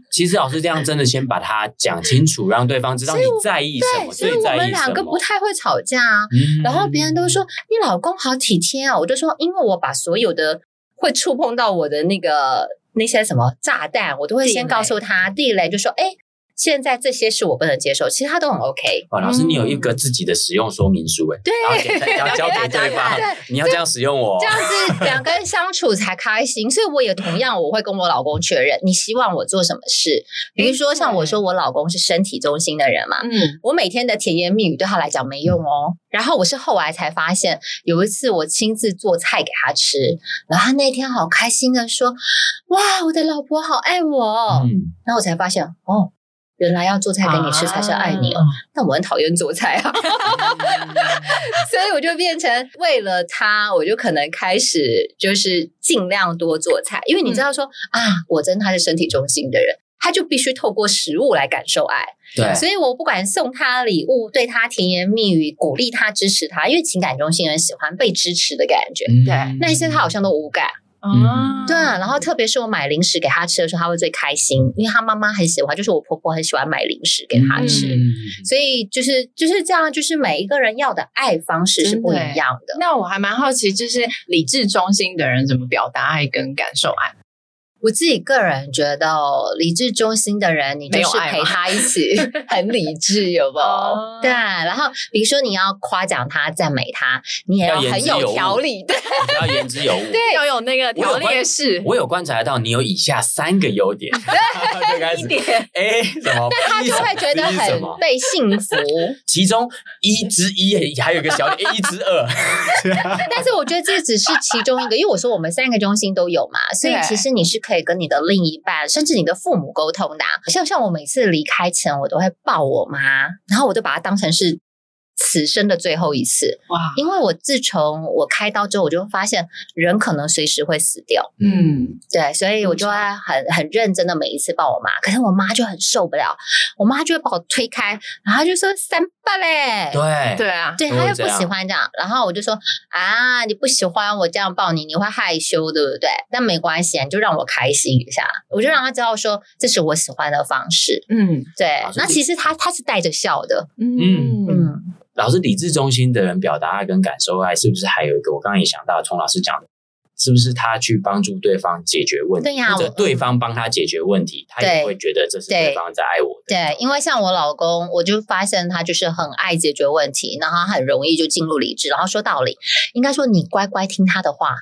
其实老师这样真的先把它讲清楚，让对方知道你在意什么。所以我们两个不太会吵架啊。嗯、然后别人都说你老公好体贴啊，我就说因为我把所有的会触碰到我的那个那些什么炸弹，我都会先告诉他地雷，就说哎。现在这些是我不能接受，其他都很 OK。哦，老师，你有一个自己的使用说明书诶，对，要交给对方，你要这样使用我，这样子两个人相处才开心。所以我也同样，我会跟我老公确认，你希望我做什么事。比如说，像我说我老公是身体中心的人嘛，嗯，我每天的甜言蜜语对他来讲没用哦。然后我是后来才发现，有一次我亲自做菜给他吃，然后他那天好开心的说：“哇，我的老婆好爱我。”嗯，然后我才发现哦。原来要做菜给你吃才是爱你哦，但我很讨厌做菜啊，所以我就变成为了他，我就可能开始就是尽量多做菜，因为你知道说啊，我真他是身体中心的人，他就必须透过食物来感受爱，对，所以我不管送他礼物，对他甜言蜜语，鼓励他，支持他，因为情感中心人喜欢被支持的感觉，对，那些他好像都无感。哦，对啊，然后特别是我买零食给他吃的时候，他会最开心，因为他妈妈很喜欢，就是我婆婆很喜欢买零食给他吃，嗯、所以就是就是这样，就是每一个人要的爱方式是不一样的。那我还蛮好奇，就是理智中心的人怎么表达爱跟感受爱？我自己个人觉得，理智中心的人，你就是陪他一起 很理智，有没有？对。然后，比如说你要夸奖他、赞美他，你也要很有条理，对，要言之有物，对，要有那个条列式。我有观察到你有以下三个优点，一点，哎，什么？但他就会觉得很被幸福。其中一之一还有一个小点，一之二。但是我觉得这只是其中一个，因为我说我们三个中心都有嘛，所以其实你是可。可以跟你的另一半，甚至你的父母沟通的。像像我每次离开前，我都会抱我妈，然后我就把它当成是此生的最后一次。哇！因为我自从我开刀之后，我就发现人可能随时会死掉。嗯，对，所以我就会很很认真的每一次抱我妈。可是我妈就很受不了，我妈就会把我推开，然后就说：“三爸嘞。对对啊，对，他又不喜欢这样，然后我就说啊，你不喜欢我这样抱你，你会害羞，对不对？但没关系，你就让我开心一下，我就让他知道说这是我喜欢的方式。嗯，对。那其实他他是带着笑的。嗯嗯。老师，理智中心的人表达爱跟感受爱，是不是还有一个？我刚刚也想到，从老师讲的。是不是他去帮助对方解决问题，对呀，或者对方帮他解决问题，他也会觉得这是对方在爱我的。对，因为像我老公，我就发现他就是很爱解决问题，然后他很容易就进入理智，然后说道理。应该说你乖乖听他的话。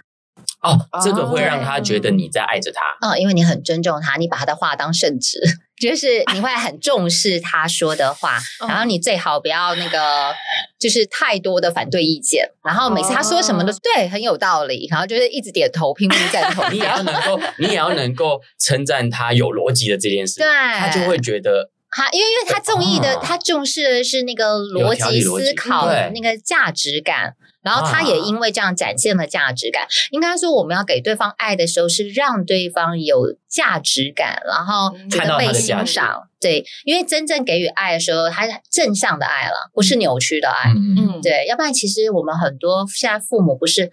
哦，这个会让他觉得你在爱着他。嗯、哦，因为你很尊重他，你把他的话当圣旨，就是你会很重视他说的话，然后你最好不要那个，就是太多的反对意见，然后每次他说什么都是对，很有道理，然后就是一直点头，拼命赞同。你也要能够，你也要能够称赞他有逻辑的这件事，对，他就会觉得他，因为因为他中意的，他重视的是那个逻辑思考的那个价值感。然后他也因为这样展现了价值感。应该说，我们要给对方爱的时候，是让对方有价值感，然后觉得被欣赏。对，因为真正给予爱的时候，它是正向的爱了，不是扭曲的爱。嗯，对，要不然其实我们很多现在父母不是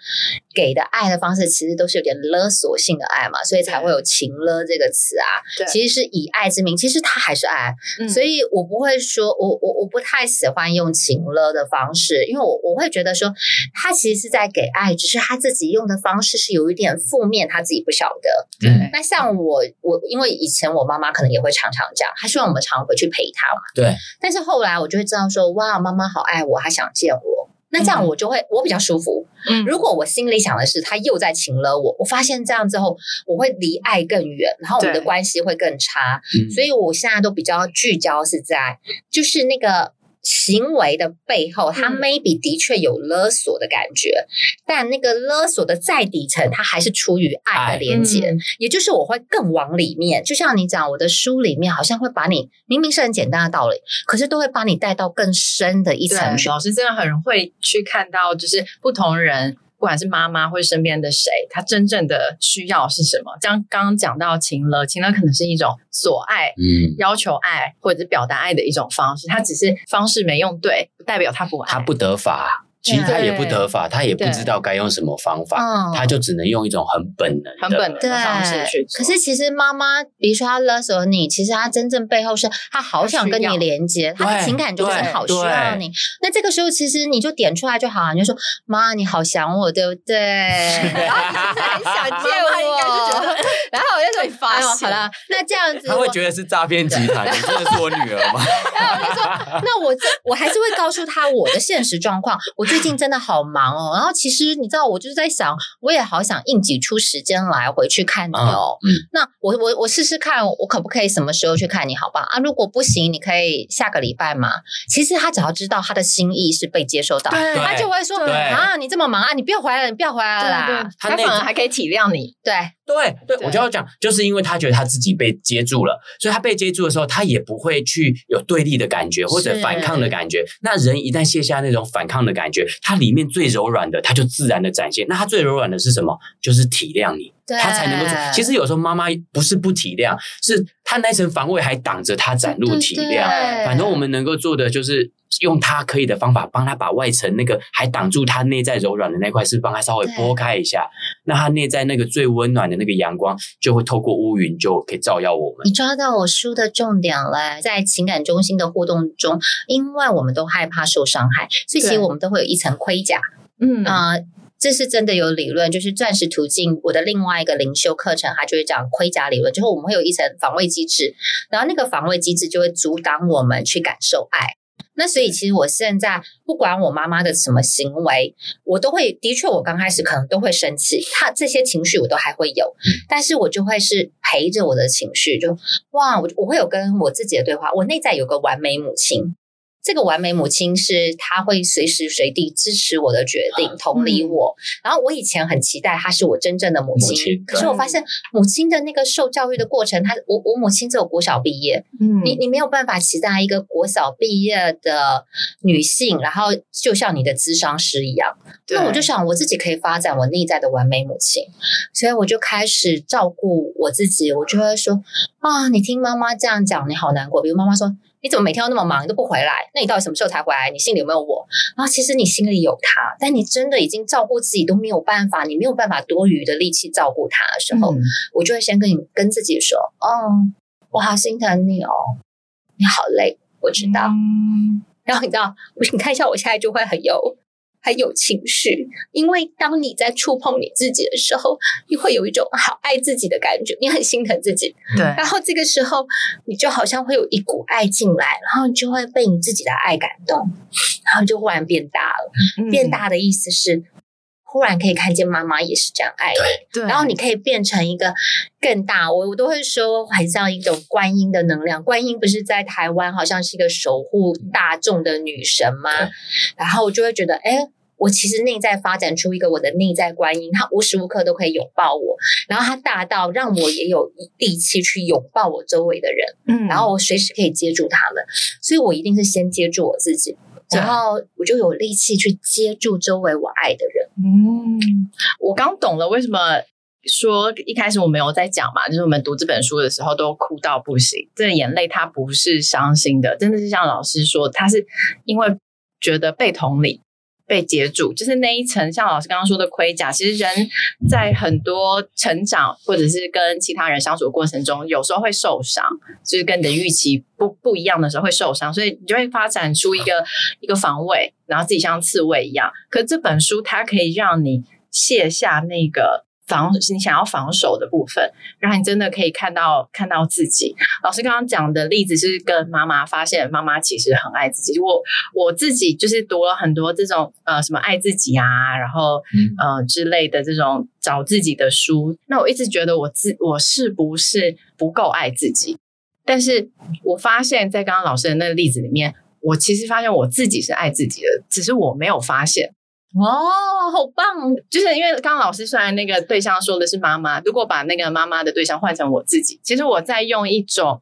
给的爱的方式，其实都是有点勒索性的爱嘛，所以才会有情勒这个词啊。对，其实是以爱之名，其实它还是爱。嗯，所以我不会说，我我我不太喜欢用情勒的方式，因为我我会觉得说，他其实是在给爱，只是他自己用的方式是有一点负面，他自己不晓得。对，那像我我因为以前我妈妈可能也会常常这样，她希望我们常回去陪她嘛。对。但是后来我就会知道说，哇，妈妈好爱我，她想见我。那这样我就会我比较舒服。嗯。如果我心里想的是他又在情了我，我发现这样之后我会离爱更远，然后我们的关系会更差。嗯。所以我现在都比较聚焦是在就是那个。行为的背后，他 maybe 的确有勒索的感觉，嗯、但那个勒索的再底层，他还是出于爱的连接，嗯、也就是我会更往里面。就像你讲，我的书里面好像会把你明明是很简单的道理，可是都会把你带到更深的一层。老师真的很会去看到，就是不同人。不管是妈妈或者身边的谁，他真正的需要是什么？像刚刚讲到情勒，情勒可能是一种索爱、嗯，要求爱或者是表达爱的一种方式。他只是方式没用对，不代表他不爱，他不得法。其实他也不得法，他也不知道该用什么方法，他就只能用一种很本能、很本能的方式去做。可是其实妈妈，比如说他勒索你，其实他真正背后是他好想跟你连接，他的情感就是好需要你。那这个时候其实你就点出来就好，你就说妈，你好想我，对不对？然后你很想见我，然后我就说你发现好了，那这样子他会觉得是诈骗集团，你真的是我女儿吗？然后我就说，那我这我还是会告诉他我的现实状况，我最近真的好忙哦，然后其实你知道，我就是在想，我也好想硬挤出时间来回去看你哦。嗯，那我我我试试看，我可不可以什么时候去看你？好吧？啊，如果不行，你可以下个礼拜嘛。其实他只要知道他的心意是被接受到，他就会说啊，你这么忙啊，你不要回来了，你不要回来了啦。他反而还可以体谅你。对对对，我就要讲，就是因为他觉得他自己被接住了，所以他被接住的时候，他也不会去有对立的感觉或者反抗的感觉。那人一旦卸下那种反抗的感觉，它里面最柔软的，它就自然的展现。那它最柔软的是什么？就是体谅你，他才能够。其实有时候妈妈不是不体谅，是他那层防卫还挡着他展露体谅。对对对，反正我们能够做的就是用他可以的方法，帮他把外层那个还挡住他内在柔软的那块，是帮他稍微拨开一下。那他内在那个最温暖的那个阳光，就会透过乌云就可以照耀我们。你抓到我书的重点了，在情感中心的互动中，因为我们都害怕受伤害，所以其实我们都会有一层盔甲。嗯啊、呃，这是真的有理论，就是钻石途径我的另外一个灵修课程，它就会讲盔甲理论，之后我们会有一层防卫机制，然后那个防卫机制就会阻挡我们去感受爱。那所以其实我现在不管我妈妈的什么行为，我都会的确，我刚开始可能都会生气，她这些情绪我都还会有，但是我就会是陪着我的情绪，就哇，我我会有跟我自己的对话，我内在有个完美母亲。这个完美母亲是她会随时随地支持我的决定，同理我。嗯、然后我以前很期待她是我真正的母亲，母亲可是我发现母亲的那个受教育的过程，她我我母亲只有国小毕业，嗯，你你没有办法期待一个国小毕业的女性，然后就像你的咨商师一样。那我就想我自己可以发展我内在的完美母亲，所以我就开始照顾我自己，我就会说。啊，你听妈妈这样讲，你好难过。比如妈妈说，你怎么每天都那么忙，你都不回来？那你到底什么时候才回来？你心里有没有我？然后其实你心里有他，但你真的已经照顾自己都没有办法，你没有办法多余的力气照顾他的时候，嗯、我就会先跟你跟自己说，哦，我好心疼你哦，你好累，我知道。嗯、然后你知道，你看一下，我现在就会很有。还有情绪，因为当你在触碰你自己的时候，你会有一种好爱自己的感觉，你很心疼自己。对，然后这个时候，你就好像会有一股爱进来，然后你就会被你自己的爱感动，然后就忽然变大了。嗯、变大的意思是，忽然可以看见妈妈也是这样爱你，对，然后你可以变成一个更大。我我都会说，很像一种观音的能量。观音不是在台湾好像是一个守护大众的女神吗？然后我就会觉得，哎。我其实内在发展出一个我的内在观音，他无时无刻都可以拥抱我，然后他大到让我也有力气去拥抱我周围的人，嗯，然后我随时可以接住他们，所以我一定是先接住我自己，然后我就有力气去接住周围我爱的人。嗯，我刚懂了为什么说一开始我没有在讲嘛，就是我们读这本书的时候都哭到不行，这个眼泪它不是伤心的，真的是像老师说，他是因为觉得被同理。被截住，就是那一层，像老师刚刚说的盔甲。其实人在很多成长或者是跟其他人相处的过程中，有时候会受伤，就是跟你的预期不不一样的时候会受伤，所以你就会发展出一个一个防卫，然后自己像刺猬一样。可这本书它可以让你卸下那个。防你想要防守的部分，然后你真的可以看到看到自己。老师刚刚讲的例子是跟妈妈发现妈妈其实很爱自己。我我自己就是读了很多这种呃什么爱自己啊，然后呃之类的这种找自己的书。那我一直觉得我自我是不是不够爱自己？但是我发现，在刚刚老师的那个例子里面，我其实发现我自己是爱自己的，只是我没有发现。哦，好棒！就是因为刚刚老师虽然那个对象说的是妈妈，如果把那个妈妈的对象换成我自己，其实我在用一种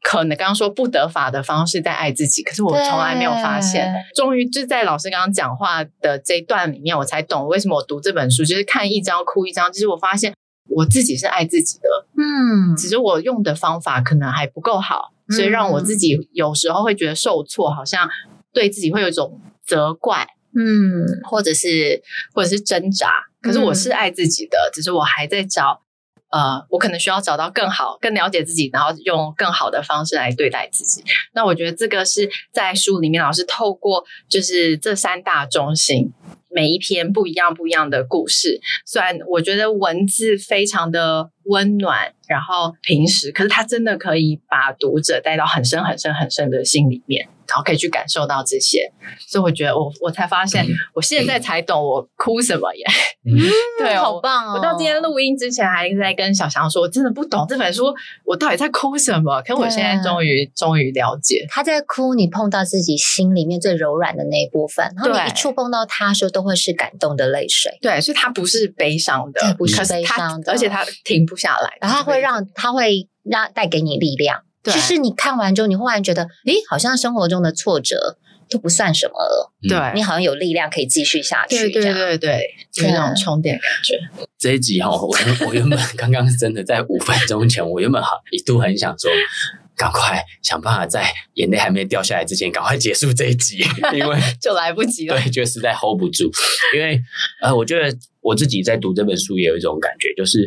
可能刚刚说不得法的方式在爱自己，可是我从来没有发现。对终于就在老师刚刚讲话的这一段里面，我才懂为什么我读这本书，就是看一张哭一张。就是我发现我自己是爱自己的，嗯，只是我用的方法可能还不够好，所以让我自己有时候会觉得受挫，好像对自己会有一种责怪。嗯，或者是或者是挣扎，可是我是爱自己的，嗯、只是我还在找，呃，我可能需要找到更好、更了解自己，然后用更好的方式来对待自己。那我觉得这个是在书里面老师透过就是这三大中心，每一篇不一样不一样的故事，虽然我觉得文字非常的温暖，然后平实，可是它真的可以把读者带到很深很深很深的心里面。然后可以去感受到这些，所以我觉得我我才发现，我现在才懂我哭什么耶。嗯，对，好棒哦！我到今天录音之前还在跟小翔说，我真的不懂这本书，我到底在哭什么？可我现在终于终于了解，他在哭，你碰到自己心里面最柔软的那一部分，然后你一触碰到他说，都会是感动的泪水。对，所以他不是悲伤的，不是悲伤的，而且他停不下来，然后他会让他会让带给你力量。其实你看完之后，你忽然觉得，诶，好像生活中的挫折都不算什么了。对，你好像有力量可以继续下去。对对对对，有那种充电感觉。这一集哈，我 我原本刚刚真的在五分钟前，我原本好一度很想说，赶快想办法在眼泪还没掉下来之前，赶快结束这一集，因为就来不及了。对，就实在 hold 不住。因为呃，我觉得。我自己在读这本书也有一种感觉，就是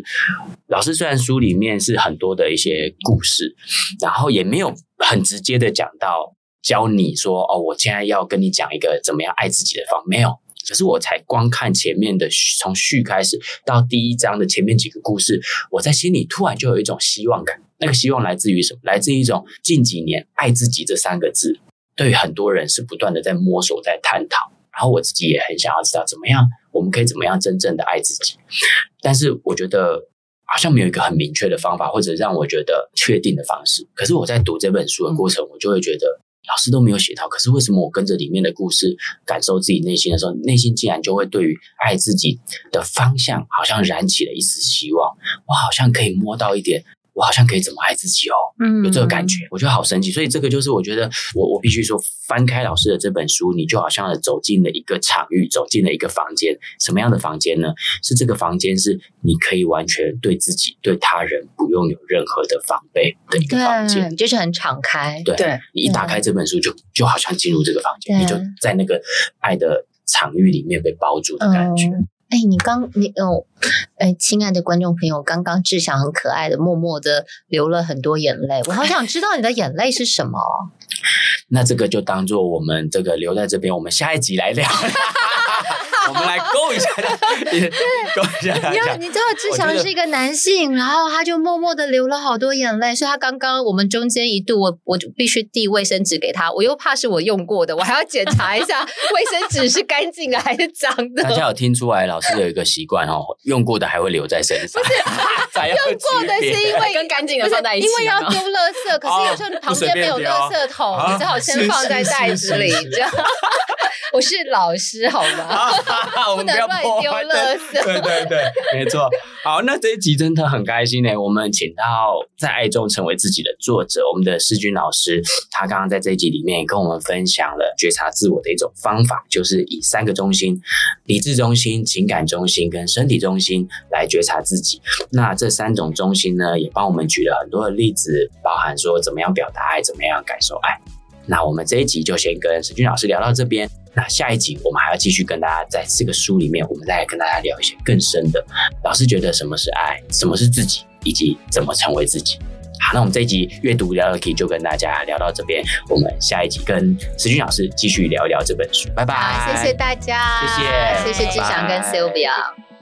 老师虽然书里面是很多的一些故事，然后也没有很直接的讲到教你说哦，我现在要跟你讲一个怎么样爱自己的方，没有。可是我才光看前面的从序开始到第一章的前面几个故事，我在心里突然就有一种希望感。那个希望来自于什么？来自于一种近几年“爱自己”这三个字，对很多人是不断的在摸索、在探讨。然后我自己也很想要知道怎么样。我们可以怎么样真正的爱自己？但是我觉得好像没有一个很明确的方法，或者让我觉得确定的方式。可是我在读这本书的过程，我就会觉得老师都没有写到。可是为什么我跟着里面的故事，感受自己内心的时候，内心竟然就会对于爱自己的方向，好像燃起了一丝希望？我好像可以摸到一点我好像可以怎么爱自己哦，嗯，有这个感觉，我觉得好神奇。所以这个就是我觉得我我必须说，翻开老师的这本书，你就好像走进了一个场域，走进了一个房间。什么样的房间呢？是这个房间是你可以完全对自己、对他人不用有任何的防备的一个房间，就是很敞开。对，对你一打开这本书就，就就好像进入这个房间，你就在那个爱的场域里面被包住的感觉。嗯哎，你刚你哦，哎，亲爱的观众朋友，刚刚志祥很可爱的，默默的流了很多眼泪。我好想知道你的眼泪是什么。那这个就当做我们这个留在这边，我们下一集来聊。我们来勾一下，对，勾一下。你知道志强是一个男性，然后他就默默的流了好多眼泪，所以他刚刚我们中间一度我我就必须递卫生纸给他，我又怕是我用过的，我还要检查一下 卫生纸是干净的还是脏的。大家有听出来老师有一个习惯哦，用过的还会留在身上。不是 用过的是因为跟干净的放在一起，因为要丢垃圾，可是有时候你旁边没有垃圾桶，你只好先放在袋子里，这样。我是老师，好吗？我们不要乱丢垃圾。对对对，没错。好，那这一集真的很开心呢。我们请到在爱中成为自己的作者，我们的士钧老师，他刚刚在这一集里面也跟我们分享了觉察自我的一种方法，就是以三个中心：理智中心、情感中心跟身体中心来觉察自己。那这三种中心呢，也帮我们举了很多的例子，包含说怎么样表达爱，怎么样感受爱。那我们这一集就先跟石俊老师聊到这边。那下一集我们还要继续跟大家在这个书里面，我们再来跟大家聊一些更深的。老师觉得什么是爱，什么是自己，以及怎么成为自己。好，那我们这一集阅读聊聊 Key 就跟大家聊到这边，我们下一集跟石俊老师继续聊一聊这本书。拜拜，谢谢大家，谢谢，谢谢志祥跟 Sylvia。